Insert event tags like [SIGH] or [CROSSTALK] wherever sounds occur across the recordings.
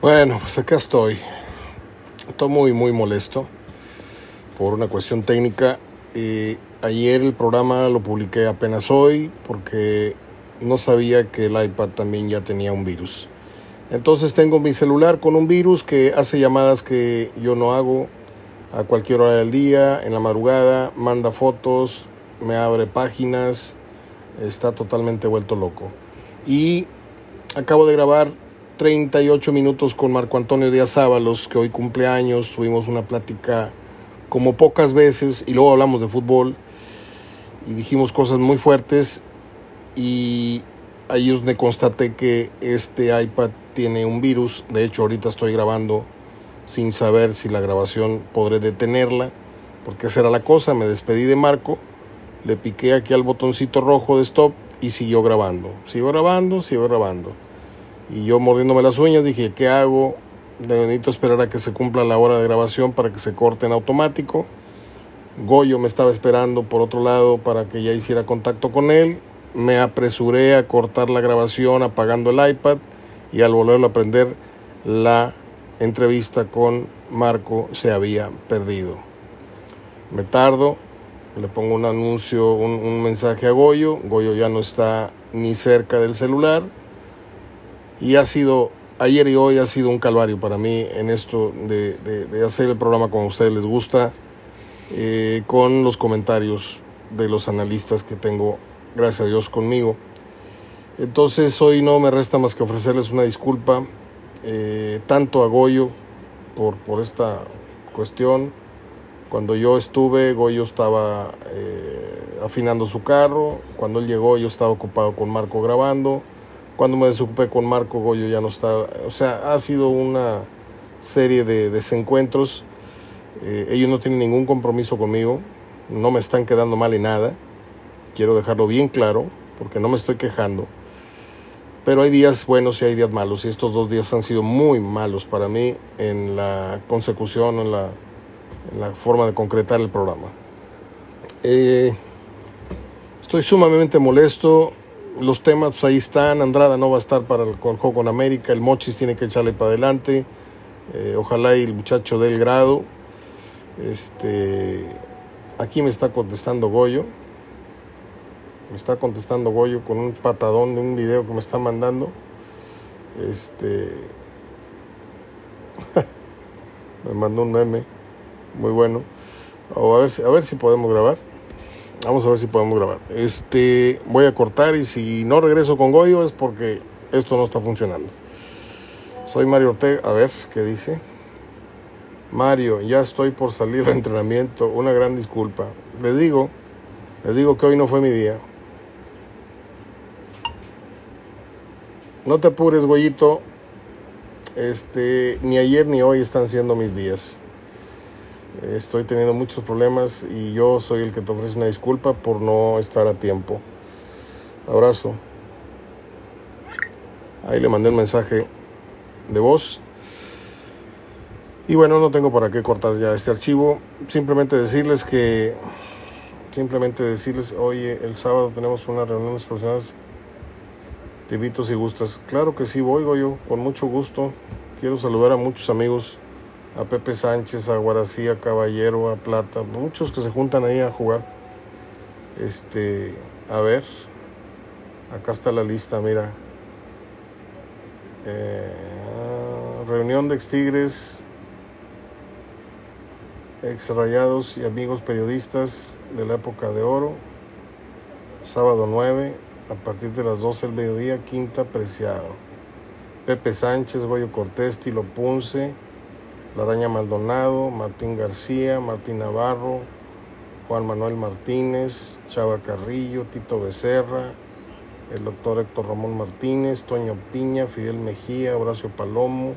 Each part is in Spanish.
Bueno, pues acá estoy. Estoy muy, muy molesto por una cuestión técnica. ayer el programa lo publiqué apenas hoy porque no sabía que el iPad también ya tenía un virus. Entonces tengo mi celular con un virus que hace llamadas que yo no hago a cualquier hora del día, en la madrugada, manda fotos, me abre páginas, está totalmente vuelto loco. Y acabo de grabar 38 minutos con Marco Antonio Díaz Ábalos, que hoy cumple años, tuvimos una plática como pocas veces y luego hablamos de fútbol y dijimos cosas muy fuertes. Y ahí es donde constaté que este iPad tiene un virus, de hecho ahorita estoy grabando sin saber si la grabación podré detenerla, porque esa era la cosa, me despedí de Marco, le piqué aquí al botoncito rojo de stop y siguió grabando, siguió grabando, siguió grabando. Y yo mordiéndome las uñas dije, ¿qué hago? Necesito esperar a que se cumpla la hora de grabación para que se corte en automático. Goyo me estaba esperando por otro lado para que ya hiciera contacto con él. Me apresuré a cortar la grabación apagando el iPad y al volverlo a prender la entrevista con Marco se había perdido. Me tardo, le pongo un anuncio, un, un mensaje a Goyo. Goyo ya no está ni cerca del celular y ha sido, ayer y hoy ha sido un calvario para mí en esto de, de, hacer el programa como a ustedes les gusta, eh, con los comentarios de los analistas que tengo, gracias a Dios, conmigo. Entonces hoy no me resta más que ofrecerles una disculpa, eh, tanto a Goyo por, por esta cuestión. Cuando yo estuve, Goyo estaba eh, afinando su carro. Cuando él llegó, yo estaba ocupado con Marco grabando. Cuando me desocupé con Marco Goyo ya no está. O sea, ha sido una serie de desencuentros. Eh, ellos no tienen ningún compromiso conmigo. No me están quedando mal en nada. Quiero dejarlo bien claro, porque no me estoy quejando. Pero hay días buenos y hay días malos. Y estos dos días han sido muy malos para mí en la consecución, en la, en la forma de concretar el programa. Eh, estoy sumamente molesto los temas pues, ahí están. Andrada no va a estar para el juego con América. El Mochis tiene que echarle para adelante. Eh, ojalá y el muchacho del grado. Este, aquí me está contestando Goyo. Me está contestando Goyo con un patadón de un video que me está mandando. Este. [LAUGHS] me mandó un meme. Muy bueno. a, ver, a ver si podemos grabar. Vamos a ver si podemos grabar. Este, voy a cortar y si no regreso con Goyo es porque esto no está funcionando. Soy Mario Ortega. A ver, ¿qué dice? Mario, ya estoy por salir al entrenamiento. Una gran disculpa. Les digo, les digo que hoy no fue mi día. No te apures, Goyito. Este, ni ayer ni hoy están siendo mis días. Estoy teniendo muchos problemas y yo soy el que te ofrece una disculpa por no estar a tiempo. Abrazo. Ahí le mandé un mensaje de voz. Y bueno, no tengo para qué cortar ya este archivo. Simplemente decirles que, simplemente decirles, oye, el sábado tenemos una reunión de profesionales. Te invito si gustas. Claro que sí, voy yo, con mucho gusto. Quiero saludar a muchos amigos a Pepe Sánchez, a Guarací, a Caballero, a Plata, muchos que se juntan ahí a jugar. Este, a ver, acá está la lista, mira. Eh, reunión de ex Tigres, ex Rayados y amigos periodistas de la época de oro. Sábado 9, a partir de las 12 del mediodía, quinta preciado. Pepe Sánchez, Goyo Cortés, Tilo Punce. Laraña Maldonado, Martín García, Martín Navarro, Juan Manuel Martínez, Chava Carrillo, Tito Becerra, el doctor Héctor Ramón Martínez, Toño Piña, Fidel Mejía, Horacio Palomo,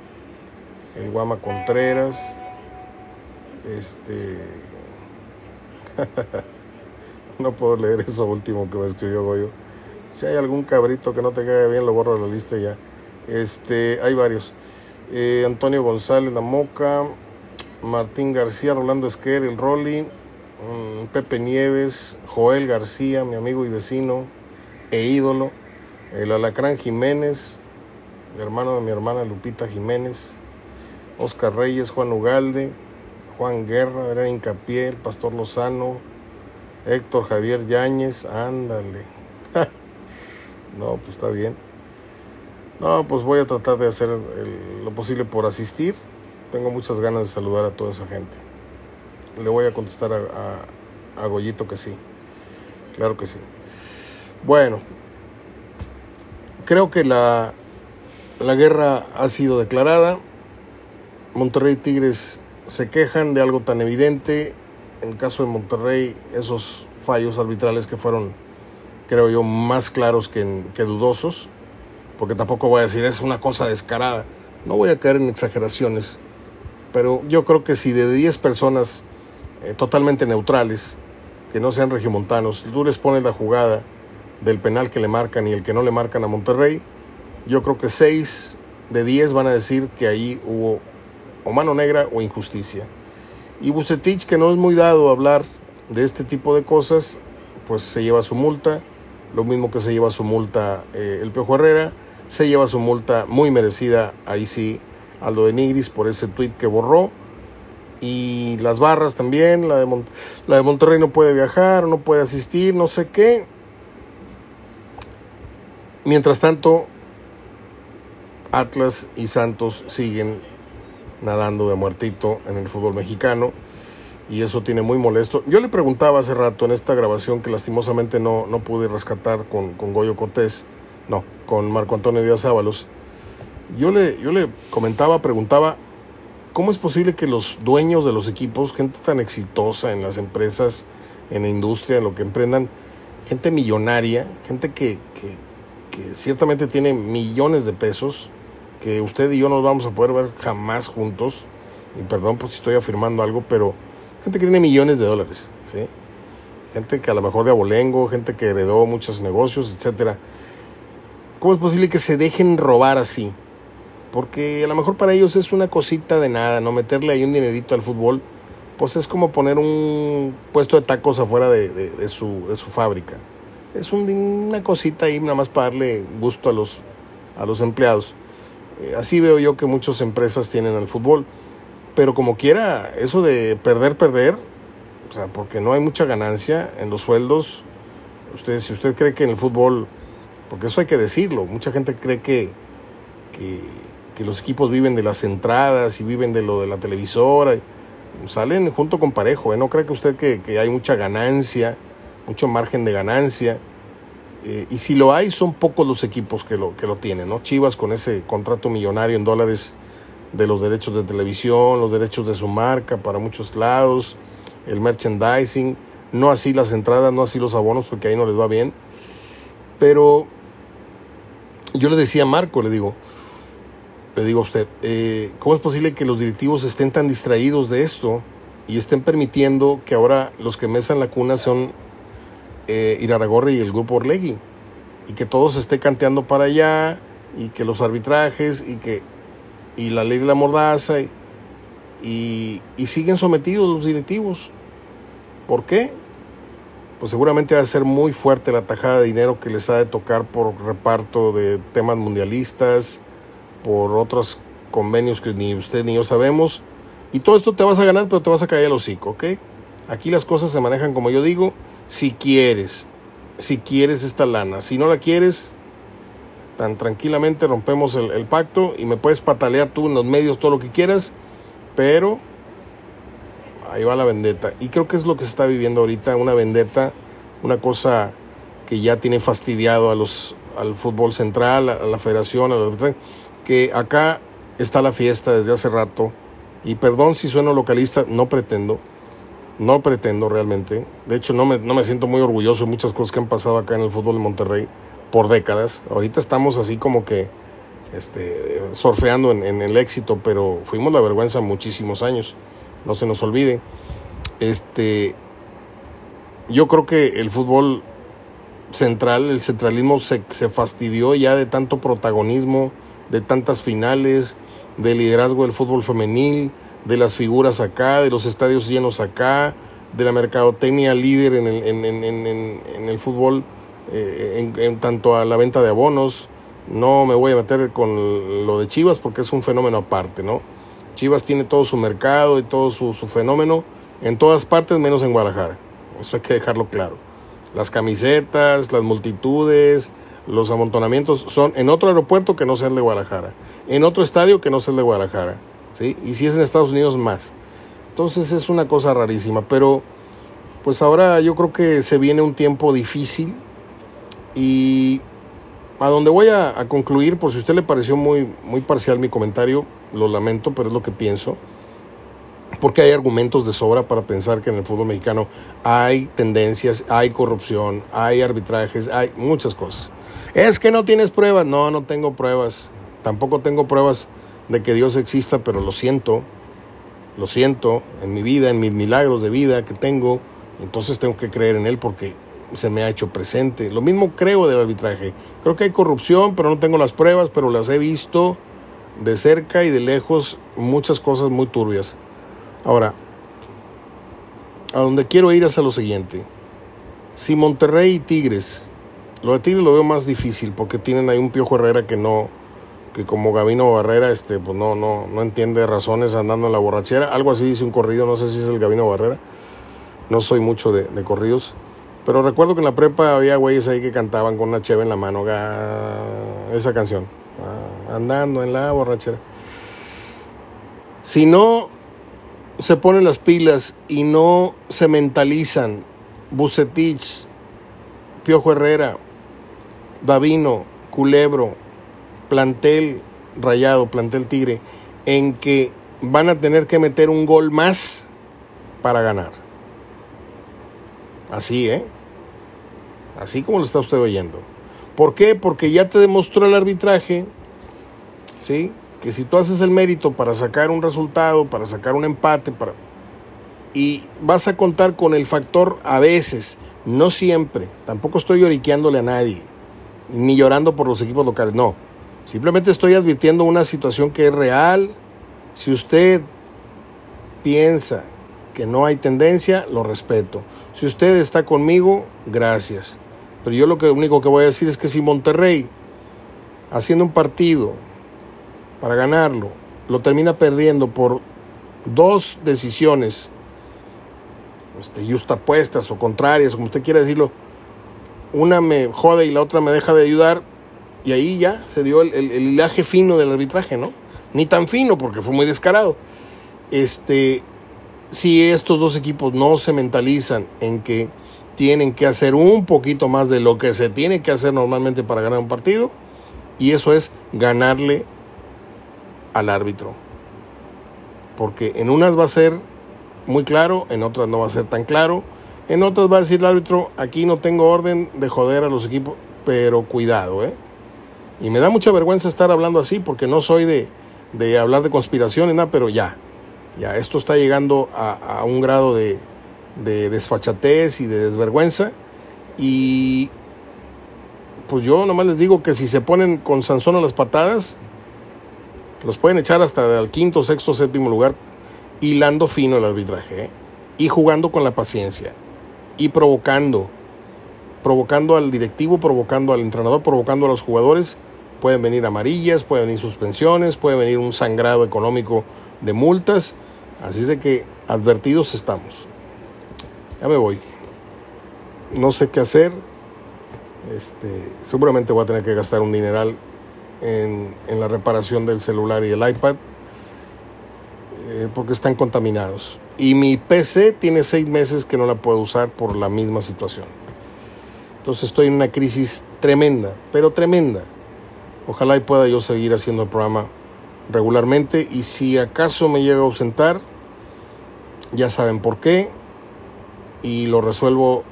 el Guama Contreras, este... [LAUGHS] no puedo leer eso último que me escribió Goyo. Si hay algún cabrito que no te caiga bien, lo borro de la lista ya. Este, hay varios. Eh, Antonio González La Moca, Martín García, Rolando Esquer, el Rolly, mm, Pepe Nieves, Joel García, mi amigo y vecino e ídolo, el Alacrán Jiménez, hermano de mi hermana Lupita Jiménez, Oscar Reyes, Juan Ugalde, Juan Guerra, era Incapié, Pastor Lozano, Héctor Javier Yáñez, ándale. [LAUGHS] no, pues está bien. No, pues voy a tratar de hacer lo posible por asistir. Tengo muchas ganas de saludar a toda esa gente. Le voy a contestar a, a, Goyito que sí. Claro que sí. Bueno, creo que la, la guerra ha sido declarada. Monterrey Tigres se quejan de algo tan evidente. En el caso de Monterrey, esos fallos arbitrales que fueron, creo yo, más claros que, que dudosos. Porque tampoco voy a decir es una cosa descarada. No voy a caer en exageraciones. Pero yo creo que si de 10 personas eh, totalmente neutrales, que no sean regiomontanos, tú les pones la jugada del penal que le marcan y el que no le marcan a Monterrey, yo creo que 6 de 10 van a decir que ahí hubo o mano negra o injusticia. Y Bucetich, que no es muy dado a hablar de este tipo de cosas, pues se lleva su multa, lo mismo que se lleva su multa eh, el Piojo Herrera, se lleva su multa muy merecida, ahí sí, Aldo de Nigris por ese tweet que borró. Y las barras también, la de, la de Monterrey no puede viajar, no puede asistir, no sé qué. Mientras tanto, Atlas y Santos siguen nadando de muertito en el fútbol mexicano y eso tiene muy molesto. Yo le preguntaba hace rato en esta grabación que lastimosamente no, no pude rescatar con, con Goyo Cortés, no, con Marco Antonio Díaz Ábalos. Yo le, yo le comentaba, preguntaba, ¿cómo es posible que los dueños de los equipos, gente tan exitosa en las empresas, en la industria, en lo que emprendan, gente millonaria, gente que, que, ciertamente tiene millones de pesos, que usted y yo nos vamos a poder ver jamás juntos. Y perdón por si estoy afirmando algo, pero gente que tiene millones de dólares, ¿sí? Gente que a lo mejor de abolengo, gente que heredó muchos negocios, etcétera. ¿Cómo es posible que se dejen robar así? Porque a lo mejor para ellos es una cosita de nada, ¿no? Meterle ahí un dinerito al fútbol, pues es como poner un puesto de tacos afuera de, de, su, fábrica. Es una cosita ahí nada más para darle gusto a los, a los empleados. Eh, así veo yo que muchas empresas tienen al fútbol. Pero como quiera, eso de perder, perder, o sea, porque no hay mucha ganancia en los sueldos. Usted, si usted cree que en el fútbol, porque eso hay que decirlo, mucha gente cree que, que, que los equipos viven de las entradas y viven de lo de la televisora. Salen junto con parejo, ¿eh? no cree que usted que, que hay mucha ganancia, mucho margen de ganancia eh, y si lo hay, son pocos los equipos que lo, que lo tienen, ¿no? Chivas con ese contrato millonario en dólares de los derechos de televisión, los derechos de su marca para muchos lados, el merchandising, no así las entradas, no así los abonos, porque ahí no les va bien. Pero yo le decía a Marco, le digo, le digo a usted, eh, ¿cómo es posible que los directivos estén tan distraídos de esto y estén permitiendo que ahora los que mesan la cuna son eh, Iraragorri y el grupo Orlegui. Y que todo se esté canteando para allá, y que los arbitrajes, y que y la ley de la mordaza, y, y, siguen sometidos los directivos. ¿Por qué? Pues seguramente va a ser muy fuerte la tajada de dinero que les ha de tocar por reparto de temas mundialistas, por otros convenios que ni usted ni yo sabemos. Y todo esto te vas a ganar, pero te vas a caer el hocico, ¿ok? Aquí las cosas se manejan como yo digo si quieres, si quieres esta lana. Si no la quieres, tan tranquilamente rompemos el, pacto y me puedes patalear tú en los medios todo lo que quieras, pero ahí va la vendetta. Y creo que es lo que se está viviendo ahorita, una vendetta, una cosa que ya tiene fastidiado a los, al fútbol central, a la federación, a la, que acá está la fiesta desde hace rato. Y perdón si sueno localista, no pretendo no pretendo realmente. De hecho, no me, no me siento muy orgulloso de muchas cosas que han pasado acá en el fútbol de Monterrey por décadas. Ahorita estamos así como que este, surfeando en, el éxito, pero fuimos la vergüenza muchísimos años. No se nos olvide. Este, yo creo que el fútbol central, el centralismo se, se fastidió ya de tanto protagonismo, de tantas finales, de liderazgo del fútbol femenil, de las figuras acá, de los estadios llenos acá, de la mercadotecnia líder en el, en, en, en el fútbol, eh, en, tanto a la venta de abonos, No me voy a meter con lo de Chivas porque es un fenómeno aparte, ¿no? Chivas tiene todo su mercado y todo su, su fenómeno en todas partes menos en Guadalajara. Eso hay que dejarlo claro. Las camisetas, las multitudes, los amontonamientos son en otro aeropuerto que no sea el de Guadalajara, en otro estadio que no sea el de Guadalajara, ¿sí? Y si es en Estados Unidos más. Entonces es una cosa rarísima, pero pues ahora yo creo que se viene un tiempo difícil y a donde voy a, a, concluir, por si a usted le pareció muy, muy parcial mi comentario, lo lamento, pero es lo que pienso, porque hay argumentos de sobra para pensar que en el fútbol mexicano hay tendencias, hay corrupción, hay arbitrajes, hay muchas cosas. Es que no tienes pruebas. No, no tengo pruebas. Tampoco tengo pruebas de que Dios exista, pero lo siento. Lo siento en mi vida, en mis milagros de vida que tengo. Entonces tengo que creer en Él porque se me ha hecho presente. Lo mismo creo del arbitraje. Creo que hay corrupción, pero no tengo las pruebas, pero las he visto de cerca y de lejos muchas cosas muy turbias. Ahora, a donde quiero ir es lo siguiente. Si Monterrey y Tigres lo de Tigres lo veo más difícil porque tienen ahí un Piojo Herrera que no, que como Gabino Barrera, este, pues no, no, no entiende razones andando en la borrachera. Algo así dice un corrido, no sé si es el Gabino Barrera. No soy mucho de corridos. Pero recuerdo que en la prepa había güeyes ahí que cantaban con una cheve en la mano, esa canción, andando en la borrachera. Si no se ponen las pilas y no se mentalizan, Bucetich, Piojo Herrera, Davino, Culebro, plantel rayado, plantel tigre, en que van a tener que meter un gol más para ganar. Así, ¿eh? Así como lo está usted oyendo. ¿Por qué? Porque ya te demostró el arbitraje, ¿sí? Que si tú haces el mérito para sacar un resultado, para sacar un empate, para... y vas a contar con el factor a veces, no siempre, tampoco estoy lloriqueándole a nadie ni llorando por los equipos locales, no. Simplemente estoy advirtiendo una situación que es real. Si usted piensa que no hay tendencia, lo respeto. Si usted está conmigo, gracias. Pero yo lo que único que voy a decir es que si Monterrey, haciendo un partido para ganarlo, lo termina perdiendo por dos decisiones, este, justapuestas o contrarias, como usted quiera decirlo, una me jode y la otra me deja de ayudar. Y ahí ya se dio el, el, hilaje fino del arbitraje, ¿no? Ni tan fino porque fue muy descarado. Este, si estos dos equipos no se mentalizan en que tienen que hacer un poquito más de lo que se tiene que hacer normalmente para ganar un partido, y eso es ganarle al árbitro. Porque en unas va a ser muy claro, en otras no va a ser tan claro en otras va a decir el árbitro, aquí no tengo orden de joder a los equipos, pero cuidado, ¿eh? Y me da mucha vergüenza estar hablando así porque no soy de, de hablar de conspiración nada, pero ya, ya, esto está llegando a, un grado de, de desfachatez y de desvergüenza. Y pues yo nomás les digo que si se ponen con Sansón a las patadas, los pueden echar hasta el quinto, sexto, séptimo lugar, hilando fino el arbitraje ¿eh? y jugando con la paciencia y provocando, provocando al directivo, provocando al entrenador, provocando a los jugadores. Pueden venir amarillas, pueden venir suspensiones, puede venir un sangrado económico de multas. Así es de que advertidos estamos. Ya me voy. No sé qué hacer. Este, seguramente voy a tener que gastar un dineral en, en la reparación del celular y el iPad eh, porque están contaminados. Y mi PC tiene seis meses que no la puedo usar por la misma situación. Entonces estoy en una crisis tremenda, pero tremenda. Ojalá y pueda yo seguir haciendo el programa regularmente y si acaso me llega a ausentar, ya saben por qué y lo resuelvo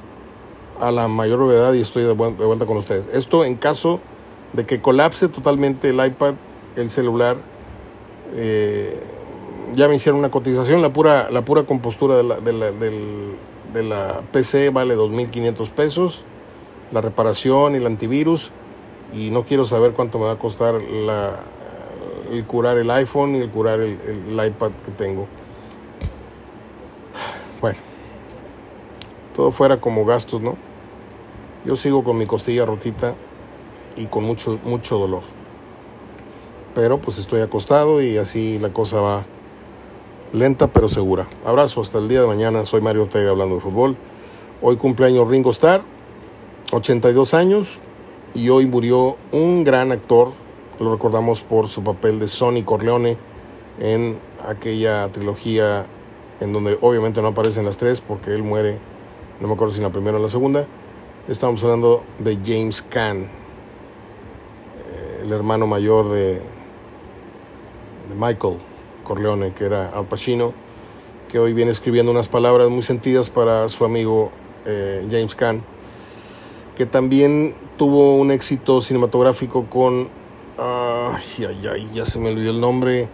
a la mayor brevedad y estoy de vuelta con ustedes. Esto en caso de que colapse totalmente el iPad, el celular, eh, ya me hicieron una cotización, la pura, la pura compostura de la, de la, del, de la PC vale 2.500 pesos, la reparación y el antivirus, y no quiero saber cuánto me va a costar la, el curar el iPhone y el curar el, el, iPad que tengo. Bueno, todo fuera como gastos, ¿no? Yo sigo con mi costilla rotita y con mucho, mucho dolor. Pero pues estoy acostado y así la cosa va lenta pero segura. Abrazo hasta el día de mañana. Soy Mario Ortega hablando de fútbol. Hoy cumpleaños Ringo Starr, 82 años, y hoy murió un gran actor. Lo recordamos por su papel de Sonny Corleone en aquella trilogía en donde obviamente no aparecen las tres porque él muere, no me acuerdo si en la primera o en la segunda. Estamos hablando de James Caan, eh, el hermano mayor de, Michael Corleone, que era Al Pacino, que hoy viene escribiendo unas palabras muy sentidas para su amigo eh, James Caan, que también tuvo un éxito cinematográfico con... ay, ay, ay, ya se me olvidó el nombre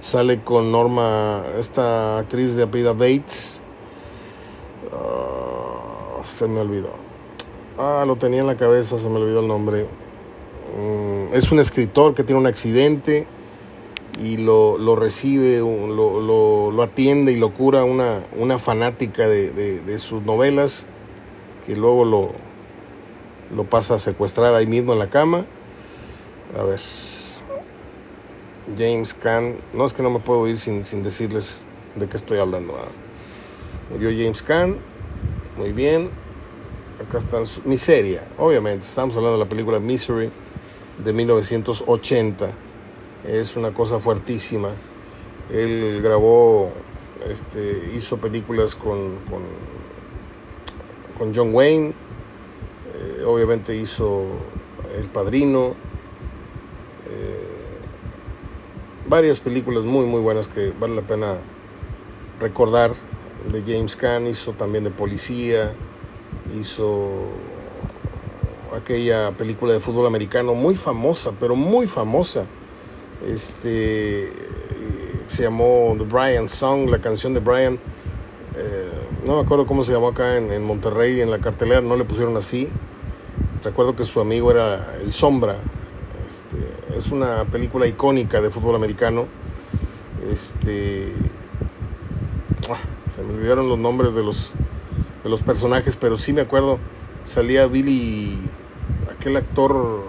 Sale con Norma, esta actriz de apellida Bates. Ah, se me olvidó. Ah, lo tenía en la cabeza, se me olvidó el nombre. Mm, es un escritor que tiene un accidente y lo, lo recibe, lo, lo, lo, atiende y lo cura una, una fanática de, de, de, sus novelas que luego lo, lo pasa a secuestrar ahí mismo en la cama. A ver. James Caan. No es que no me puedo ir sin, sin decirles de qué estoy hablando. Murió James Caan. Muy bien. Acá está Miseria. Obviamente, estamos hablando de la película Misery de 1980. Es una cosa fuertísima. Él grabó, este, hizo películas con, con, con John Wayne. Eh, obviamente hizo El Padrino varias películas muy muy buenas que vale la pena recordar. De James Caan hizo también de policía hizo aquella película de fútbol americano muy famosa pero muy famosa. Este se llamó The Brian Song la canción de Brian. Eh, no me acuerdo cómo se llamó acá en, en Monterrey en la cartelera no le pusieron así. Recuerdo que su amigo era el Sombra es una película icónica de fútbol americano. Este, ah, se me olvidaron los nombres de los, de los personajes, pero sí me acuerdo. Salía Billy, aquel actor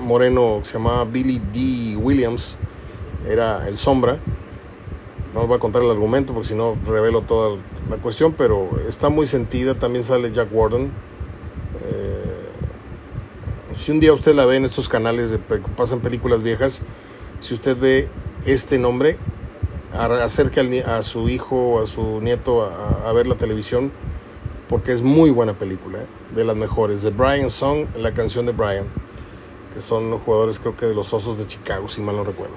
moreno que se llamaba Billy D. Williams, era el sombra. No os voy a contar el argumento porque si no revelo toda la cuestión, pero está muy sentida. También sale Jack Warden si un día usted la ve en estos canales de pasan películas viejas, si usted ve este nombre, acerque a su hijo o a su nieto a, ver la televisión, porque es muy buena película, ¿eh? de las mejores. De Brian Song, la canción de Brian, que son los jugadores creo que de los Osos de Chicago, si mal no recuerdo.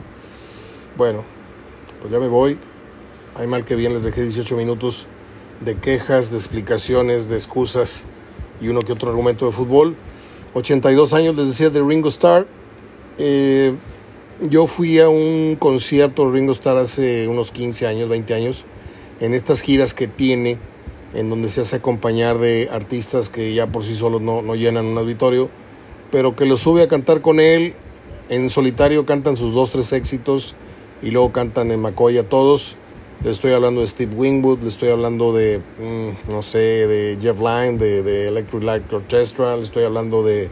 Bueno, pues ya me voy. Hay mal que bien les dejé 18 minutos de quejas, de explicaciones, de excusas y uno que otro argumento de fútbol. 82 años, les decía, de Ringo Starr. Eh, yo fui a un concierto de Ringo Starr hace unos 15 años, 20 años, en estas giras que tiene, en donde se hace acompañar de artistas que ya por sí solos no, no llenan un auditorio, pero que lo sube a cantar con él. En solitario cantan sus dos, tres éxitos y luego cantan en McCoy a todos. Le estoy hablando de Steve Wingwood, le estoy hablando de, mm, no sé, de Jeff Lynne, de, de Electric Light Orchestra, le estoy hablando de,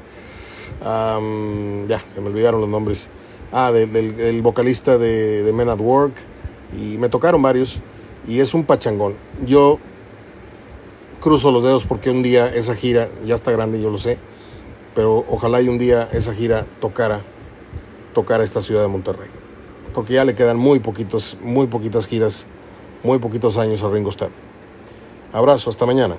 ya, se me olvidaron los nombres. Ah, del, vocalista de, de Men at Work, y me tocaron varios, y es un pachangón. Yo cruzo los dedos porque un día esa gira, ya está grande, yo lo sé, pero ojalá y un día esa gira tocara, tocara esta ciudad de Monterrey. Porque ya le quedan muy poquitos, muy poquitas giras muy poquitos años a Ringo Starr. Abrazo, hasta mañana.